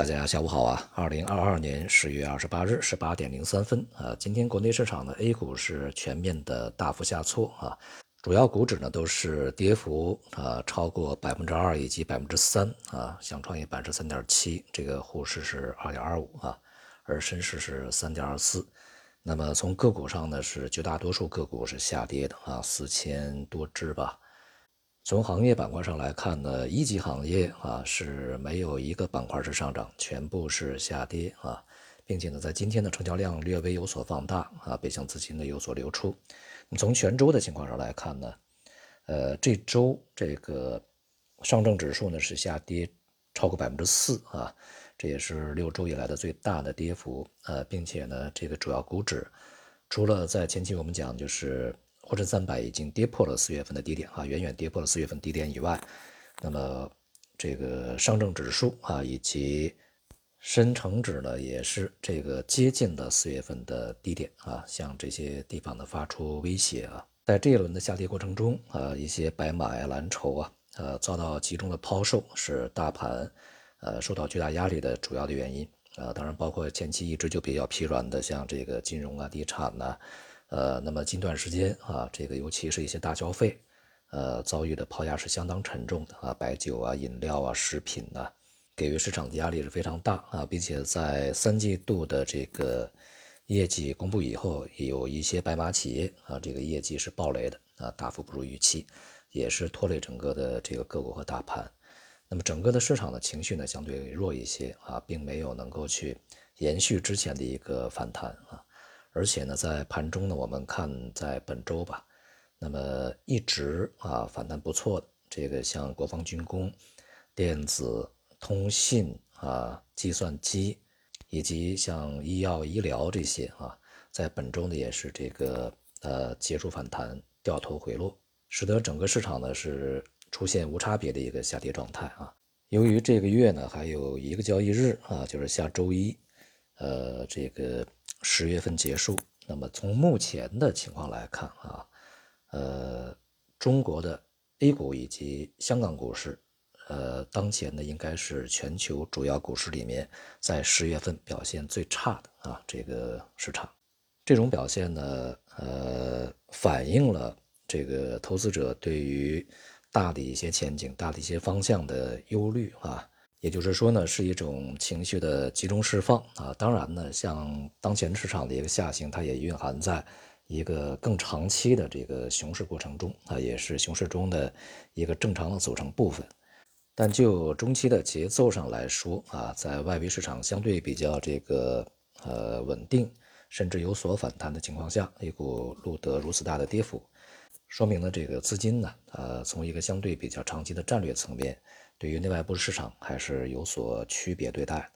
大家下午好啊！二零二二年十月二十八日十八点零三分啊，今天国内市场的 A 股是全面的大幅下挫啊，主要股指呢都是跌幅啊超过百分之二以及百分之三啊，像创业板是三点七，这个沪市是二点二五啊，而深市是三点二四。那么从个股上呢，是绝大多数个股是下跌的啊，四千多只吧。从行业板块上来看呢，一级行业啊是没有一个板块是上涨，全部是下跌啊，并且呢，在今天的成交量略微有所放大啊，北向资金呢有所流出。从全周的情况上来看呢，呃，这周这个上证指数呢是下跌超过百分之四啊，这也是六周以来的最大的跌幅呃，并且呢，这个主要股指除了在前期我们讲就是。沪深三百已经跌破了四月份的低点啊，远远跌破了四月份低点以外，那么这个上证指数啊以及深成指呢也是这个接近了四月份的低点啊，向这些地方呢发出威胁啊。在这一轮的下跌过程中啊，一些白马呀、蓝筹啊，呃遭到集中的抛售，是大盘呃受到巨大压力的主要的原因啊。当然，包括前期一直就比较疲软的，像这个金融啊、地产呐。呃，那么近段时间啊，这个尤其是一些大消费，呃，遭遇的抛压是相当沉重的啊，白酒啊、饮料啊、食品呐，给予市场的压力是非常大啊，并且在三季度的这个业绩公布以后，有一些白马企业啊，这个业绩是暴雷的啊，大幅不如预期，也是拖累整个的这个个股和大盘。那么整个的市场的情绪呢，相对弱一些啊，并没有能够去延续之前的一个反弹啊。而且呢，在盘中呢，我们看在本周吧，那么一直啊反弹不错的，这个像国防军工、电子、通信啊、计算机，以及像医药医疗这些啊，在本周呢也是这个呃结束反弹，掉头回落，使得整个市场呢是出现无差别的一个下跌状态啊。由于这个月呢还有一个交易日啊，就是下周一，呃这个。十月份结束，那么从目前的情况来看啊，呃，中国的 A 股以及香港股市，呃，当前呢应该是全球主要股市里面在十月份表现最差的啊这个市场，这种表现呢，呃，反映了这个投资者对于大的一些前景、大的一些方向的忧虑啊。也就是说呢，是一种情绪的集中释放啊。当然呢，像当前市场的一个下行，它也蕴含在一个更长期的这个熊市过程中啊，也是熊市中的一个正常的组成部分。但就中期的节奏上来说啊，在外围市场相对比较这个呃稳定，甚至有所反弹的情况下，A 股录得如此大的跌幅，说明了这个资金呢，呃，从一个相对比较长期的战略层面。对于内外部市场还是有所区别对待。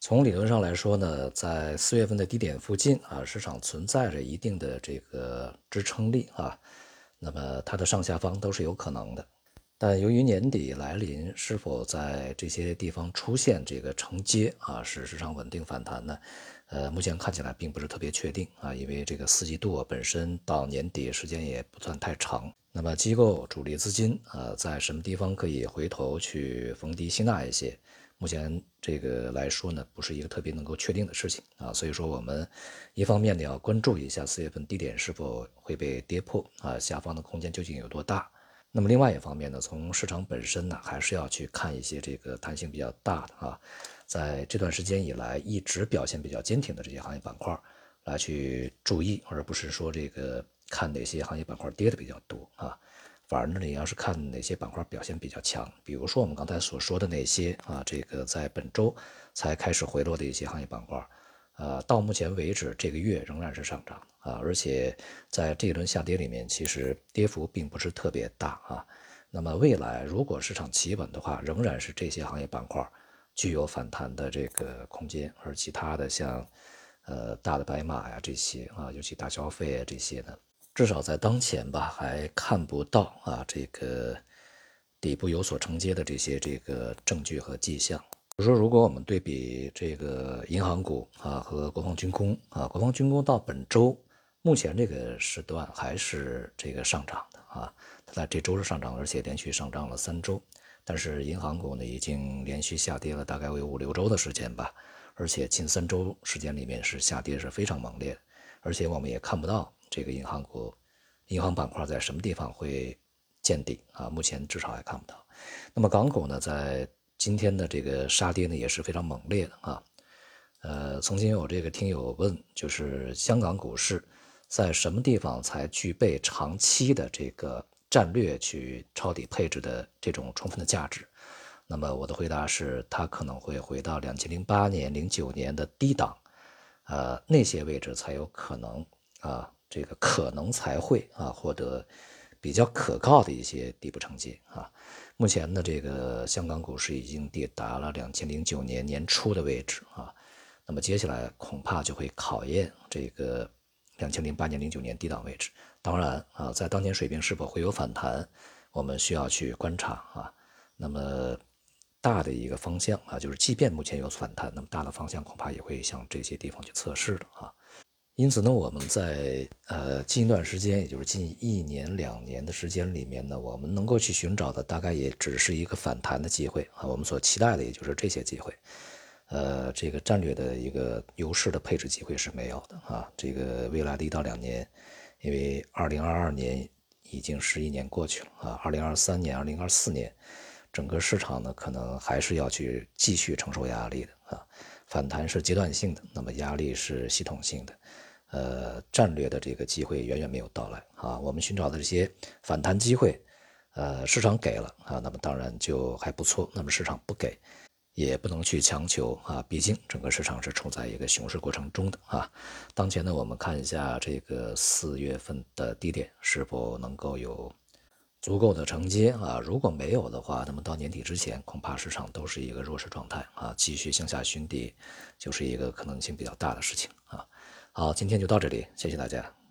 从理论上来说呢，在四月份的低点附近啊，市场存在着一定的这个支撑力啊，那么它的上下方都是有可能的。但由于年底来临，是否在这些地方出现这个承接啊，使市场稳定反弹呢？呃，目前看起来并不是特别确定啊，因为这个四季度本身到年底时间也不算太长。那么机构主力资金啊，在什么地方可以回头去逢低吸纳一些？目前这个来说呢，不是一个特别能够确定的事情啊。所以说，我们一方面呢要关注一下四月份低点是否会被跌破啊，下方的空间究竟有多大？那么另外一方面呢，从市场本身呢，还是要去看一些这个弹性比较大的啊，在这段时间以来一直表现比较坚挺的这些行业板块来去注意，而不是说这个。看哪些行业板块跌的比较多啊？反而呢，你要是看哪些板块表现比较强，比如说我们刚才所说的那些啊，这个在本周才开始回落的一些行业板块，呃，到目前为止这个月仍然是上涨啊，而且在这一轮下跌里面，其实跌幅并不是特别大啊。那么未来如果市场企稳的话，仍然是这些行业板块具有反弹的这个空间，而其他的像呃大的白马呀这些啊，尤其大消费啊这些呢。至少在当前吧，还看不到啊这个底部有所承接的这些这个证据和迹象。比如说，如果我们对比这个银行股啊和国防军工啊，国防军工到本周目前这个时段还是这个上涨的啊，它在这周是上涨，而且连续上涨了三周。但是银行股呢，已经连续下跌了大概有五六周的时间吧，而且近三周时间里面是下跌是非常猛烈，而且我们也看不到这个银行股、银行板块在什么地方会见底啊，目前至少还看不到。那么港股呢，在今天的这个杀跌呢也是非常猛烈的啊。呃，曾经有这个听友问，就是香港股市在什么地方才具备长期的这个？战略去抄底配置的这种充分的价值，那么我的回答是，它可能会回到两千零八年、零九年的低档，呃，那些位置才有可能啊，这个可能才会啊获得比较可靠的一些底部承接啊。目前呢，这个香港股市已经抵达了两千零九年年初的位置啊，那么接下来恐怕就会考验这个。两千零八年、零九年低档位置，当然啊，在当前水平是否会有反弹，我们需要去观察啊。那么大的一个方向啊，就是即便目前有反弹，那么大的方向恐怕也会向这些地方去测试的啊。因此呢，我们在呃近一段时间，也就是近一年、两年的时间里面呢，我们能够去寻找的大概也只是一个反弹的机会啊。我们所期待的也就是这些机会。呃，这个战略的一个优势的配置机会是没有的啊。这个未来的一到两年，因为二零二二年已经十一年过去了啊，二零二三年、二零二四年，整个市场呢可能还是要去继续承受压力的啊。反弹是阶段性的，那么压力是系统性的。呃，战略的这个机会远远没有到来啊。我们寻找的这些反弹机会，呃，市场给了啊，那么当然就还不错。那么市场不给。也不能去强求啊，毕竟整个市场是处在一个熊市过程中的啊。当前呢，我们看一下这个四月份的低点是否能够有足够的承接啊。如果没有的话，那么到年底之前，恐怕市场都是一个弱势状态啊，继续向下寻底就是一个可能性比较大的事情啊。好，今天就到这里，谢谢大家。